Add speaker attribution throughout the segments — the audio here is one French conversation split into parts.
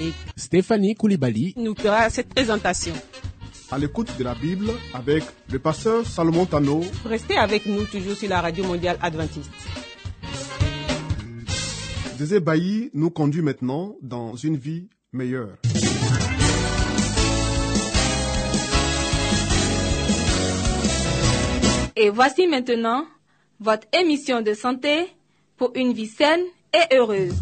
Speaker 1: Et
Speaker 2: Stéphanie Koulibaly,
Speaker 1: nous fera cette présentation.
Speaker 3: À l'écoute de la Bible avec le pasteur Salomon Tano,
Speaker 1: Restez avec nous toujours sur la radio mondiale adventiste.
Speaker 3: Zézé Bailly nous conduit maintenant dans une vie meilleure.
Speaker 4: Et voici maintenant votre émission de santé pour une vie saine et heureuse.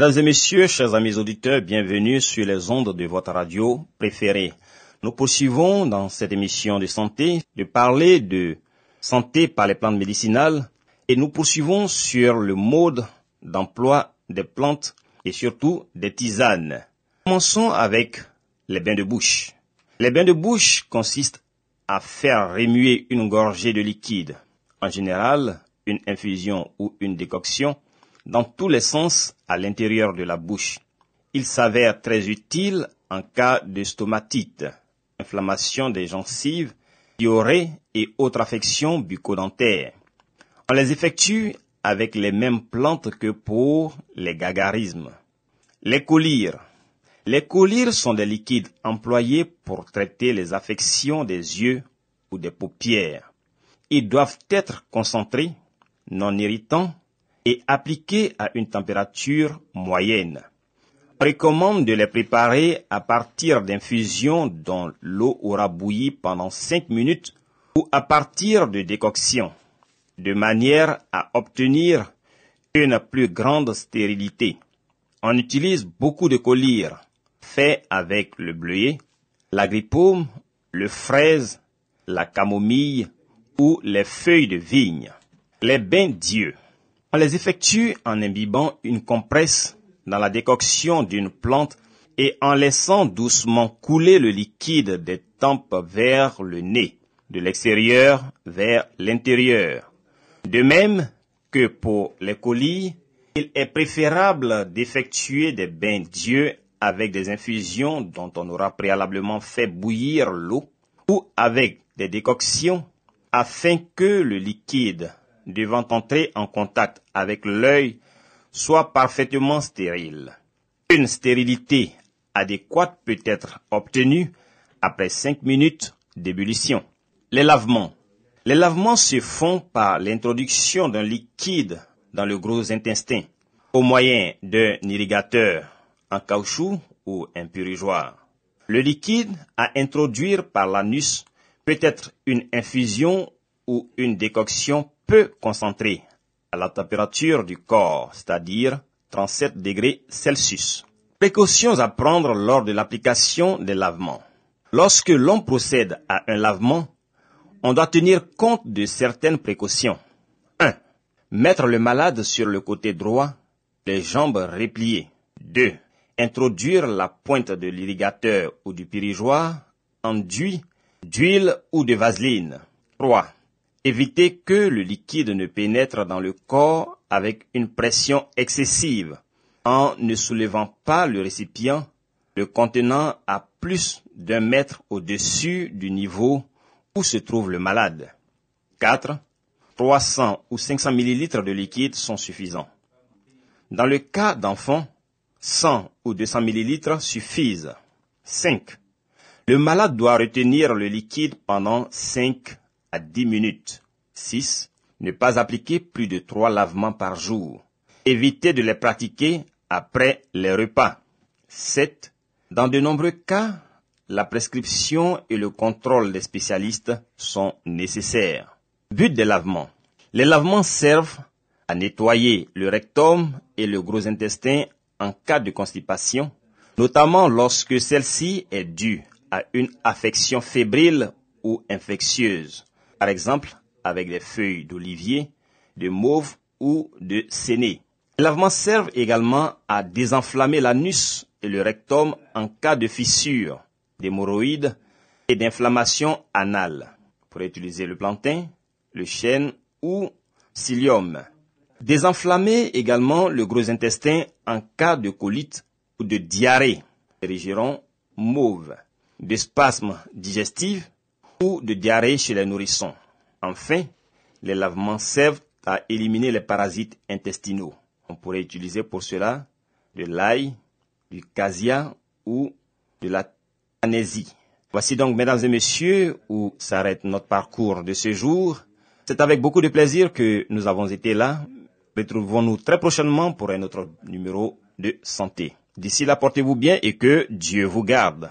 Speaker 5: Mesdames et messieurs, chers amis auditeurs, bienvenue sur les ondes de votre radio préférée. Nous poursuivons dans cette émission de santé de parler de santé par les plantes médicinales et nous poursuivons sur le mode d'emploi des plantes et surtout des tisanes. Commençons avec les bains de bouche. Les bains de bouche consistent à faire remuer une gorgée de liquide, en général une infusion ou une décoction, dans tous les sens à l'intérieur de la bouche. Il s'avère très utile en cas de stomatite, inflammation des gencives, diarrhée et autres affections bucco-dentaires. On les effectue avec les mêmes plantes que pour les gagarismes. Les collyres. Les collyres sont des liquides employés pour traiter les affections des yeux ou des paupières. Ils doivent être concentrés, non irritants et appliqués à une température moyenne. On recommande de les préparer à partir d'infusions dont l'eau aura bouilli pendant 5 minutes ou à partir de décoctions, de manière à obtenir une plus grande stérilité. On utilise beaucoup de collyres faits avec le bleuet, l'agripaume, le fraise, la camomille ou les feuilles de vigne. Les bains d'yeux. On les effectue en imbibant une compresse dans la décoction d'une plante et en laissant doucement couler le liquide des tempes vers le nez, de l'extérieur vers l'intérieur. De même que pour les colis, il est préférable d'effectuer des bains d'yeux avec des infusions dont on aura préalablement fait bouillir l'eau ou avec des décoctions afin que le liquide devant entrer en contact avec l'œil soit parfaitement stérile. Une stérilité adéquate peut être obtenue après 5 minutes d'ébullition. Les lavements. Les lavements se font par l'introduction d'un liquide dans le gros intestin au moyen d'un irrigateur en caoutchouc ou un purgeoir. Le liquide à introduire par l'anus peut être une infusion ou une décoction peu concentrée à la température du corps, c'est-à-dire 37 degrés Celsius. Précautions à prendre lors de l'application des lavements. Lorsque l'on procède à un lavement, on doit tenir compte de certaines précautions. 1. Mettre le malade sur le côté droit, les jambes repliées. 2. Introduire la pointe de l'irrigateur ou du pirigeoir enduit d'huile ou de vaseline. 3. Éviter que le liquide ne pénètre dans le corps avec une pression excessive en ne soulevant pas le récipient, le contenant à plus d'un mètre au-dessus du niveau où se trouve le malade. 4. 300 ou 500 millilitres de liquide sont suffisants. Dans le cas d'enfants, 100 ou 200 millilitres suffisent. 5. Le malade doit retenir le liquide pendant 5 à 10 minutes. 6. Ne pas appliquer plus de 3 lavements par jour. Éviter de les pratiquer après les repas. 7. Dans de nombreux cas, la prescription et le contrôle des spécialistes sont nécessaires. But des lavements. Les lavements servent à nettoyer le rectum et le gros intestin en cas de constipation, notamment lorsque celle-ci est due à une affection fébrile ou infectieuse. Par exemple avec des feuilles d'olivier, de mauve ou de séné. Les lavements servent également à désenflammer l'anus et le rectum en cas de fissure, d'hémorroïdes et d'inflammation anale. Pourrez utiliser le plantain, le chêne ou psyllium. Désenflammer également le gros intestin en cas de colite ou de diarrhée, régiron mauve, de spasmes digestifs ou de diarrhée chez les nourrissons. Enfin, les lavements servent à éliminer les parasites intestinaux. On pourrait utiliser pour cela de l'ail, du casia ou de la tanésie. Voici donc, mesdames et messieurs, où s'arrête notre parcours de ce jour. C'est avec beaucoup de plaisir que nous avons été là. Retrouvons-nous très prochainement pour un autre numéro de santé. D'ici là, portez-vous bien et que Dieu vous garde.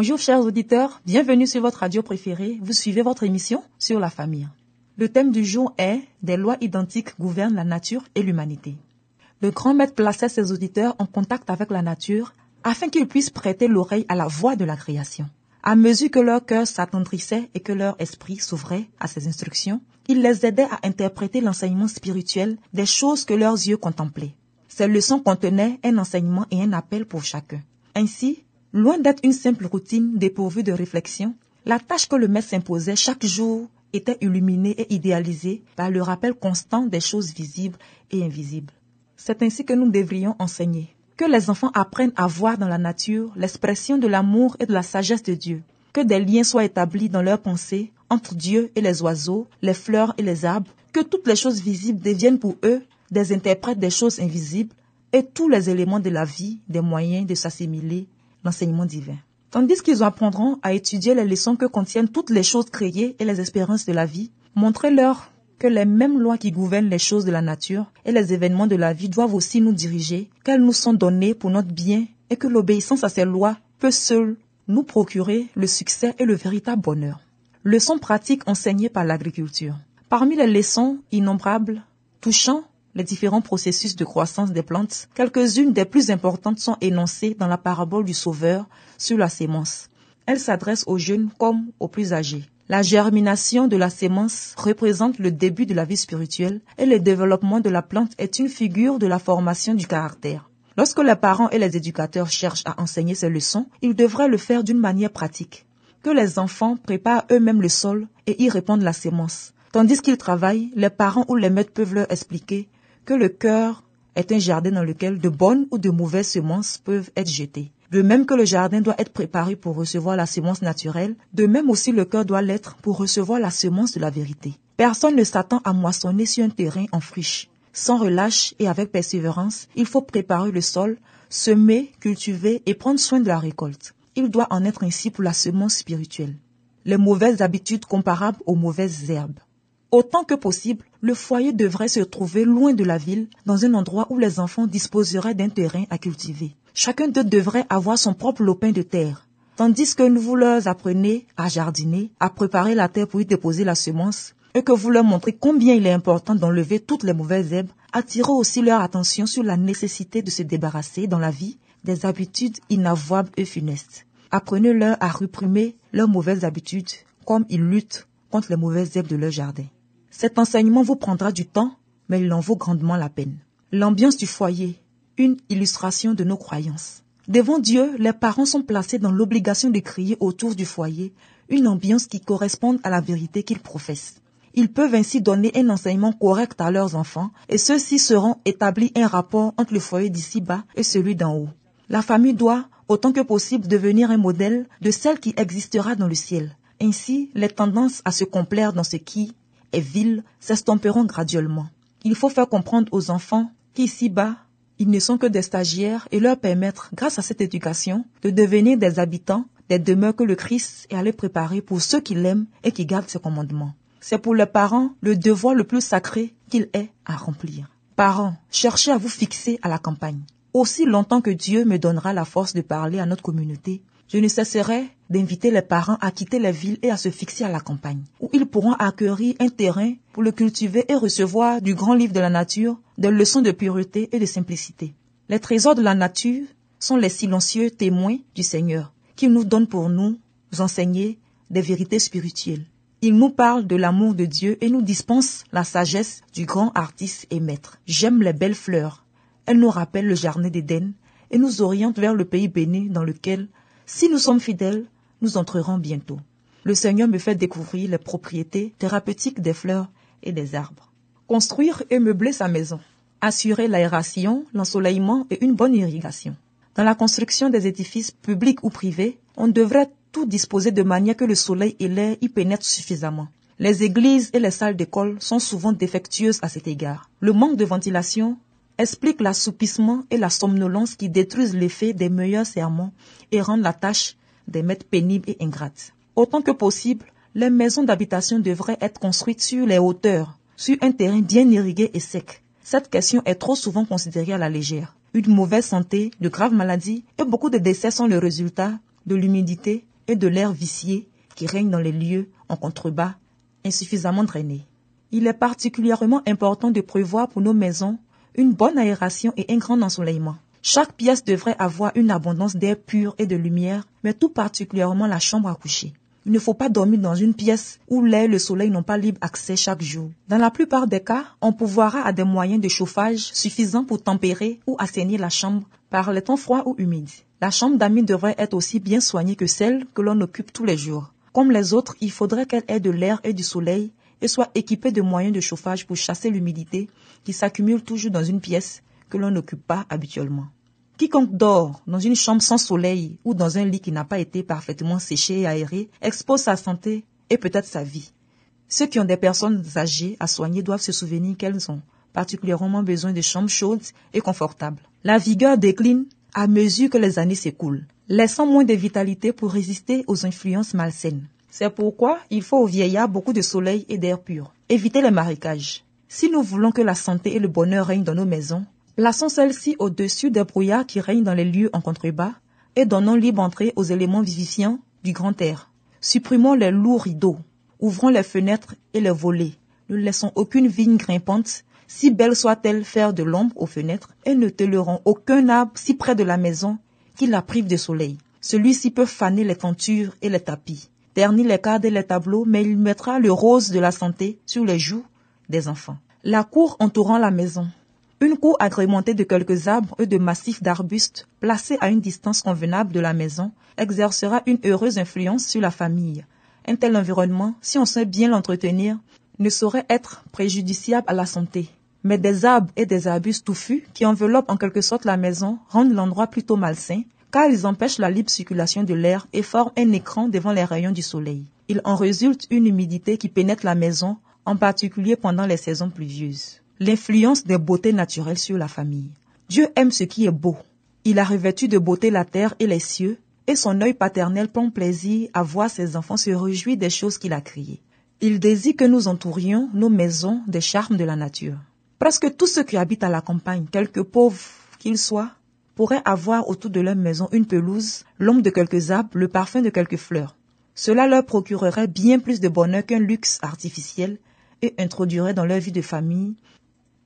Speaker 6: Bonjour chers auditeurs, bienvenue sur votre radio préférée. Vous suivez votre émission sur la famille. Le thème du jour est Des lois identiques gouvernent la nature et l'humanité. Le grand maître plaçait ses auditeurs en contact avec la nature afin qu'ils puissent prêter l'oreille à la voix de la création. À mesure que leur cœur s'attendrissait et que leur esprit s'ouvrait à ses instructions, il les aidait à interpréter l'enseignement spirituel des choses que leurs yeux contemplaient. Ces leçons contenaient un enseignement et un appel pour chacun. Ainsi, Loin d'être une simple routine dépourvue de réflexion, la tâche que le maître s'imposait chaque jour était illuminée et idéalisée par le rappel constant des choses visibles et invisibles. C'est ainsi que nous devrions enseigner. Que les enfants apprennent à voir dans la nature l'expression de l'amour et de la sagesse de Dieu. Que des liens soient établis dans leurs pensées entre Dieu et les oiseaux, les fleurs et les arbres. Que toutes les choses visibles deviennent pour eux des interprètes des choses invisibles et tous les éléments de la vie des moyens de s'assimiler l'enseignement divin. Tandis qu'ils apprendront à étudier les leçons que contiennent toutes les choses créées et les espérances de la vie, montrez-leur que les mêmes lois qui gouvernent les choses de la nature et les événements de la vie doivent aussi nous diriger, qu'elles nous sont données pour notre bien et que l'obéissance à ces lois peut seule nous procurer le succès et le véritable bonheur. Leçons pratiques enseignées par l'agriculture. Parmi les leçons innombrables touchant les différents processus de croissance des plantes, quelques-unes des plus importantes sont énoncées dans la parabole du Sauveur sur la sémence. Elle s'adresse aux jeunes comme aux plus âgés. La germination de la sémence représente le début de la vie spirituelle et le développement de la plante est une figure de la formation du caractère. Lorsque les parents et les éducateurs cherchent à enseigner ces leçons, ils devraient le faire d'une manière pratique. Que les enfants préparent eux-mêmes le sol et y répandent la sémence. Tandis qu'ils travaillent, les parents ou les maîtres peuvent leur expliquer que le cœur est un jardin dans lequel de bonnes ou de mauvaises semences peuvent être jetées. De même que le jardin doit être préparé pour recevoir la semence naturelle, de même aussi le cœur doit l'être pour recevoir la semence de la vérité. Personne ne s'attend à moissonner sur un terrain en friche. Sans relâche et avec persévérance, il faut préparer le sol, semer, cultiver et prendre soin de la récolte. Il doit en être ainsi pour la semence spirituelle. Les mauvaises habitudes comparables aux mauvaises herbes. Autant que possible, le foyer devrait se trouver loin de la ville, dans un endroit où les enfants disposeraient d'un terrain à cultiver. Chacun d'eux devrait avoir son propre lopin de terre. Tandis que vous leur apprenez à jardiner, à préparer la terre pour y déposer la semence, et que vous leur montrez combien il est important d'enlever toutes les mauvaises herbes, attirez aussi leur attention sur la nécessité de se débarrasser dans la vie des habitudes inavouables et funestes. Apprenez-leur à réprimer leurs mauvaises habitudes, comme ils luttent contre les mauvaises herbes de leur jardin. Cet enseignement vous prendra du temps, mais il en vaut grandement la peine. L'ambiance du foyer, une illustration de nos croyances. Devant Dieu, les parents sont placés dans l'obligation de crier autour du foyer une ambiance qui corresponde à la vérité qu'ils professent. Ils peuvent ainsi donner un enseignement correct à leurs enfants et ceux-ci seront établis un rapport entre le foyer d'ici-bas et celui d'en haut. La famille doit, autant que possible, devenir un modèle de celle qui existera dans le ciel. Ainsi, les tendances à se complaire dans ce qui et vile s'estomperont graduellement. Il faut faire comprendre aux enfants qu'ici-bas, ils ne sont que des stagiaires et leur permettre, grâce à cette éducation, de devenir des habitants des demeures que le Christ est allé préparer pour ceux qui l'aiment et qui gardent ses commandements. C'est pour les parents le devoir le plus sacré qu'il ait à remplir. Parents, cherchez à vous fixer à la campagne. Aussi longtemps que Dieu me donnera la force de parler à notre communauté, je ne cesserai d'inviter les parents à quitter la ville et à se fixer à la campagne, où ils pourront acquérir un terrain pour le cultiver et recevoir du grand livre de la nature des leçons de pureté et de simplicité. Les trésors de la nature sont les silencieux témoins du Seigneur, qui nous donne pour nous enseigner des vérités spirituelles. Il nous parle de l'amour de Dieu et nous dispense la sagesse du grand artiste et maître. J'aime les belles fleurs. Elles nous rappellent le jardin d'Éden et nous orientent vers le pays béni dans lequel si nous sommes fidèles, nous entrerons bientôt. Le Seigneur me fait découvrir les propriétés thérapeutiques des fleurs et des arbres. Construire et meubler sa maison. Assurer l'aération, l'ensoleillement et une bonne irrigation. Dans la construction des édifices publics ou privés, on devrait tout disposer de manière que le soleil et l'air y pénètrent suffisamment. Les églises et les salles d'école sont souvent défectueuses à cet égard. Le manque de ventilation explique l'assoupissement et la somnolence qui détruisent l'effet des meilleurs sermons et rendent la tâche des maîtres pénibles et ingrates. Autant que possible, les maisons d'habitation devraient être construites sur les hauteurs, sur un terrain bien irrigué et sec. Cette question est trop souvent considérée à la légère. Une mauvaise santé, de graves maladies et beaucoup de décès sont le résultat de l'humidité et de l'air vicié qui règne dans les lieux en contrebas insuffisamment drainés. Il est particulièrement important de prévoir pour nos maisons une bonne aération et un grand ensoleillement. Chaque pièce devrait avoir une abondance d'air pur et de lumière, mais tout particulièrement la chambre à coucher. Il ne faut pas dormir dans une pièce où l'air et le soleil n'ont pas libre accès chaque jour. Dans la plupart des cas, on pourvoira à des moyens de chauffage suffisants pour tempérer ou assainir la chambre par les temps froids ou humides. La chambre d'amis devrait être aussi bien soignée que celle que l'on occupe tous les jours. Comme les autres, il faudrait qu'elle ait de l'air et du soleil et soit équipée de moyens de chauffage pour chasser l'humidité qui s'accumule toujours dans une pièce que l'on n'occupe pas habituellement. Quiconque dort dans une chambre sans soleil ou dans un lit qui n'a pas été parfaitement séché et aéré expose sa santé et peut-être sa vie. Ceux qui ont des personnes âgées à soigner doivent se souvenir qu'elles ont particulièrement besoin de chambres chaudes et confortables. La vigueur décline à mesure que les années s'écoulent, laissant moins de vitalité pour résister aux influences malsaines. C'est pourquoi il faut aux vieillards beaucoup de soleil et d'air pur. Évitez les marécages. Si nous voulons que la santé et le bonheur règnent dans nos maisons, plaçons celles-ci au-dessus des brouillards qui règnent dans les lieux en contrebas et donnons libre entrée aux éléments vivifiants du grand air. Supprimons les lourds rideaux, ouvrons les fenêtres et les volets. Ne laissons aucune vigne grimpante, si belle soit-elle, faire de l'ombre aux fenêtres et ne tolérons aucun arbre si près de la maison qui la prive de soleil. Celui-ci peut faner les tentures et les tapis ternit les cadres et les tableaux, mais il mettra le rose de la santé sur les joues des enfants. La cour entourant la maison. Une cour agrémentée de quelques arbres et de massifs d'arbustes placés à une distance convenable de la maison exercera une heureuse influence sur la famille. Un tel environnement, si on sait bien l'entretenir, ne saurait être préjudiciable à la santé. Mais des arbres et des arbustes touffus qui enveloppent en quelque sorte la maison rendent l'endroit plutôt malsain car ils empêchent la libre circulation de l'air et forment un écran devant les rayons du soleil. Il en résulte une humidité qui pénètre la maison, en particulier pendant les saisons pluvieuses. L'influence des beautés naturelles sur la famille. Dieu aime ce qui est beau. Il a revêtu de beauté la terre et les cieux, et son œil paternel prend plaisir à voir ses enfants se réjouir des choses qu'il a créées. Il désire que nous entourions nos maisons des charmes de la nature. Presque tous ceux qui habitent à la campagne, quelque pauvres qu'ils soient, pourraient avoir autour de leur maison une pelouse, l'ombre de quelques arbres, le parfum de quelques fleurs. Cela leur procurerait bien plus de bonheur qu'un luxe artificiel et introduirait dans leur vie de famille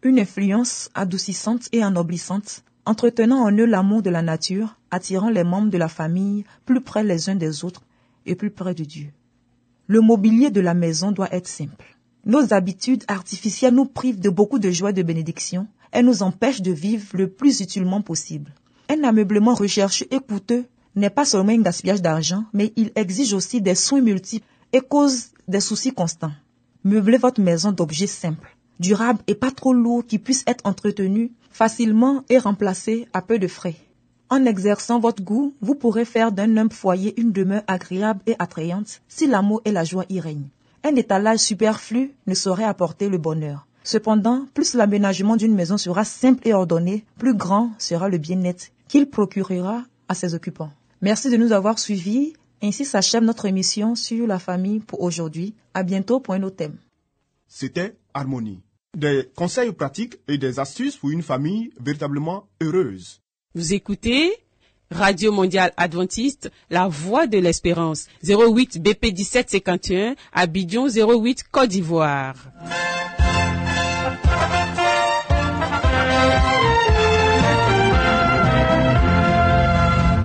Speaker 6: une influence adoucissante et ennoblissante, entretenant en eux l'amour de la nature, attirant les membres de la famille plus près les uns des autres et plus près de Dieu. Le mobilier de la maison doit être simple. Nos habitudes artificielles nous privent de beaucoup de joie et de bénédiction, elle nous empêche de vivre le plus utilement possible. Un ameublement recherché et coûteux n'est pas seulement un gaspillage d'argent, mais il exige aussi des soins multiples et cause des soucis constants. Meublez votre maison d'objets simples, durables et pas trop lourds qui puissent être entretenus facilement et remplacés à peu de frais. En exerçant votre goût, vous pourrez faire d'un humble foyer une demeure agréable et attrayante si l'amour et la joie y règnent. Un étalage superflu ne saurait apporter le bonheur. Cependant, plus l'aménagement d'une maison sera simple et ordonné, plus grand sera le bien-être qu'il procurera à ses occupants. Merci de nous avoir suivis. Ainsi s'achève notre émission sur la famille pour aujourd'hui. À bientôt pour un autre thème.
Speaker 3: C'était Harmonie. Des conseils pratiques et des astuces pour une famille véritablement heureuse.
Speaker 1: Vous écoutez Radio Mondiale Adventiste, La Voix de l'Espérance, 08 BP 1751, Abidjan 08 Côte d'Ivoire.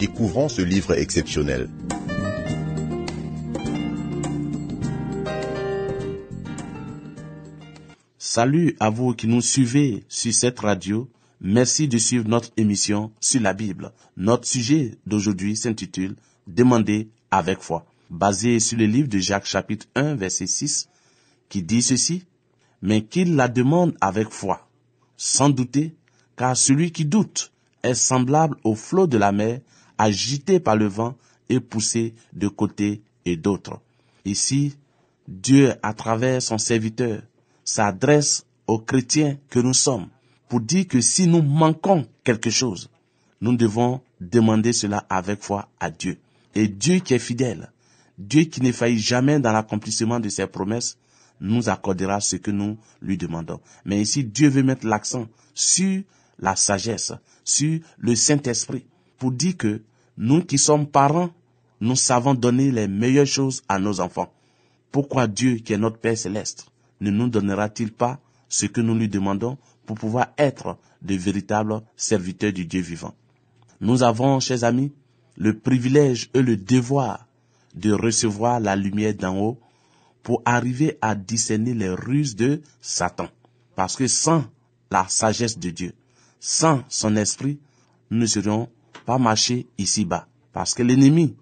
Speaker 2: découvrons ce livre exceptionnel.
Speaker 7: Salut à vous qui nous suivez sur cette radio. Merci de suivre notre émission sur la Bible. Notre sujet d'aujourd'hui s'intitule Demandez avec foi, basé sur le livre de Jacques chapitre 1 verset 6 qui dit ceci, mais qu'il la demande avec foi, sans douter, car celui qui doute est semblable au flot de la mer, agité par le vent et poussé de côté et d'autre. Ici, Dieu, à travers son serviteur, s'adresse aux chrétiens que nous sommes pour dire que si nous manquons quelque chose, nous devons demander cela avec foi à Dieu. Et Dieu qui est fidèle, Dieu qui ne faillit jamais dans l'accomplissement de ses promesses, nous accordera ce que nous lui demandons. Mais ici, Dieu veut mettre l'accent sur la sagesse, sur le Saint-Esprit, pour dire que nous qui sommes parents, nous savons donner les meilleures choses à nos enfants. Pourquoi Dieu, qui est notre Père céleste, ne nous donnera-t-il pas ce que nous lui demandons pour pouvoir être de véritables serviteurs du Dieu vivant? Nous avons, chers amis, le privilège et le devoir de recevoir la lumière d'en haut pour arriver à discerner les ruses de Satan. Parce que sans la sagesse de Dieu, sans son esprit, nous serions pas marcher ici-bas. Parce que l'ennemi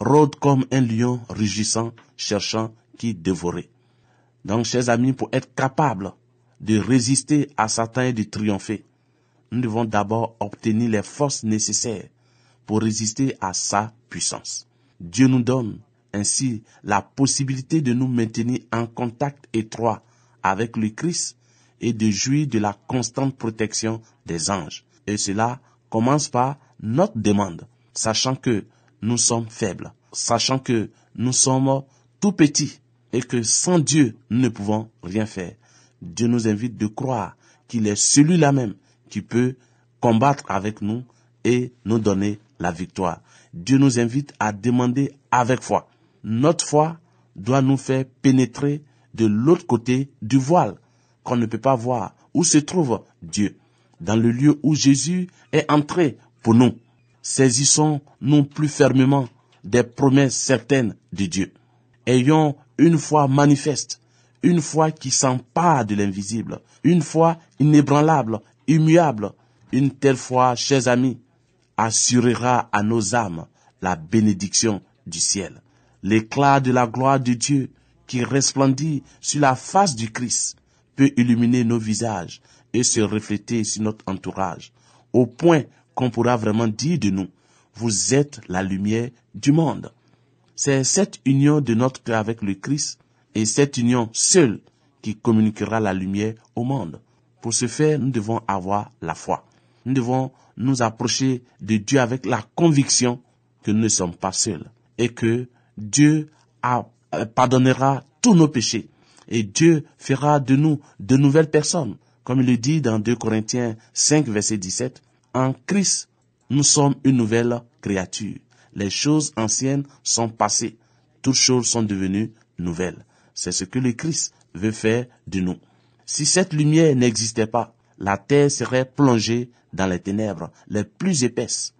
Speaker 7: rôde comme un lion rugissant, cherchant qui dévorer. Donc, chers amis, pour être capable de résister à Satan et de triompher, nous devons d'abord obtenir les forces nécessaires pour résister à sa puissance. Dieu nous donne ainsi la possibilité de nous maintenir en contact étroit avec le Christ et de jouir de la constante protection des anges. Et cela commence par notre demande, sachant que nous sommes faibles, sachant que nous sommes tout petits et que sans Dieu, nous ne pouvons rien faire. Dieu nous invite de croire qu'il est celui-là même qui peut combattre avec nous et nous donner la victoire. Dieu nous invite à demander avec foi. Notre foi doit nous faire pénétrer de l'autre côté du voile qu'on ne peut pas voir où se trouve Dieu, dans le lieu où Jésus est entré pour nous. Saisissons-nous plus fermement des promesses certaines de Dieu. Ayons une foi manifeste, une foi qui s'empare de l'invisible, une foi inébranlable, immuable, une telle foi, chers amis, assurera à nos âmes la bénédiction du ciel. L'éclat de la gloire de Dieu qui resplendit sur la face du Christ peut illuminer nos visages et se refléter sur notre entourage, au point qu'on pourra vraiment dire de nous, vous êtes la lumière du monde. C'est cette union de notre cœur avec le Christ et cette union seule qui communiquera la lumière au monde. Pour ce faire, nous devons avoir la foi. Nous devons nous approcher de Dieu avec la conviction que nous ne sommes pas seuls et que Dieu pardonnera tous nos péchés et Dieu fera de nous de nouvelles personnes. Comme il le dit dans 2 Corinthiens 5, verset 17, en Christ, nous sommes une nouvelle créature. Les choses anciennes sont passées. Toutes choses sont devenues nouvelles. C'est ce que le Christ veut faire de nous. Si cette lumière n'existait pas, la terre serait plongée dans les ténèbres les plus épaisses.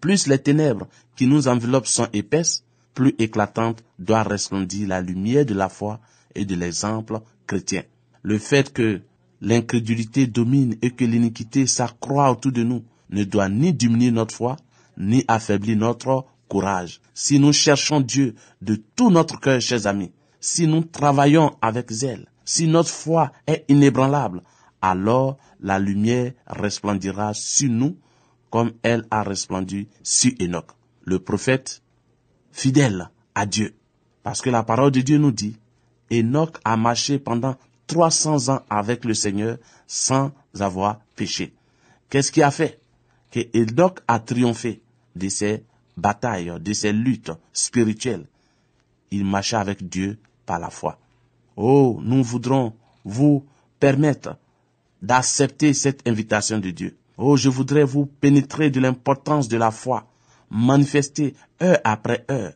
Speaker 7: Plus les ténèbres qui nous enveloppent sont épaisses, plus éclatante doit resplendir la lumière de la foi et de l'exemple chrétien. Le fait que l'incrédulité domine et que l'iniquité s'accroît autour de nous ne doit ni diminuer notre foi, ni affaiblir notre courage. Si nous cherchons Dieu de tout notre cœur, chers amis, si nous travaillons avec zèle, si notre foi est inébranlable, alors la lumière resplendira sur nous comme elle a resplendu sur Enoch, le prophète fidèle à Dieu. Parce que la parole de Dieu nous dit, Enoch a marché pendant 300 ans avec le Seigneur sans avoir péché. Qu'est-ce qui a fait? Que Enoch a triomphé de ses batailles, de ses luttes spirituelles Il marchait avec Dieu par la foi. Oh, nous voudrons vous permettre d'accepter cette invitation de Dieu. Oh, je voudrais vous pénétrer de l'importance de la foi, manifester heure après heure,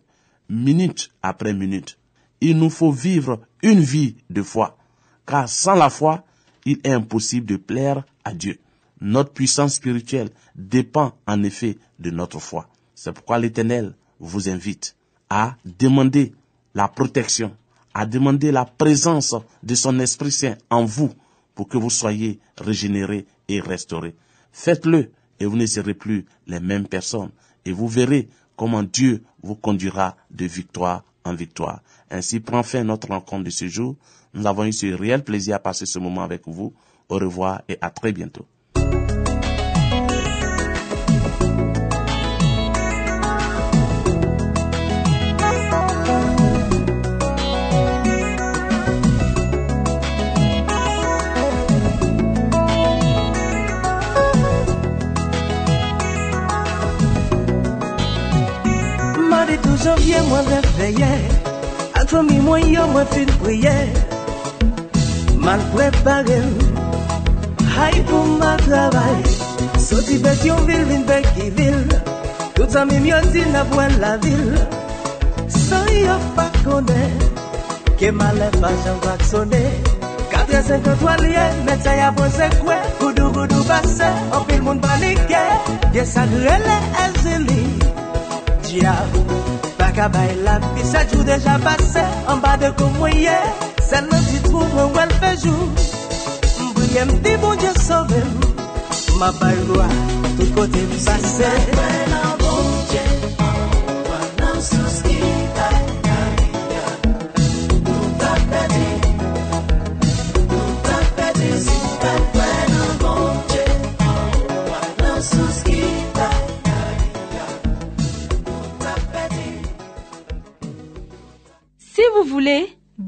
Speaker 7: minute après minute. Il nous faut vivre une vie de foi, car sans la foi, il est impossible de plaire à Dieu. Notre puissance spirituelle dépend en effet de notre foi. C'est pourquoi l'Éternel vous invite à demander la protection, à demander la présence de son Esprit Saint en vous pour que vous soyez régénérés et restaurés. Faites-le et vous ne serez plus les mêmes personnes. Et vous verrez comment Dieu vous conduira de victoire en victoire. Ainsi prend fin notre rencontre de ce jour. Nous avons eu ce réel plaisir à passer ce moment avec vous. Au revoir et à très bientôt.
Speaker 8: janvye mwen leveye mi mwen yo mwen fin priye. Man prepare Hay pou ma travay. Soti bet yon vil vin bek ki vil. Tout an mi na apwen la vil. San yo pa kone Ke male pa jan wak sone. 4 53 liye Metsa ya pon se kwe. Goudou goudou base Opil moun panike Ye sagrele ezili Diabou Akabay la pi, se jou deja pase An ba de komoye Se nan ti trou mwen wèl fejou Mbouye mdi bon diye sove Mabay lwa, tout kote mpase
Speaker 4: Mwen wèl an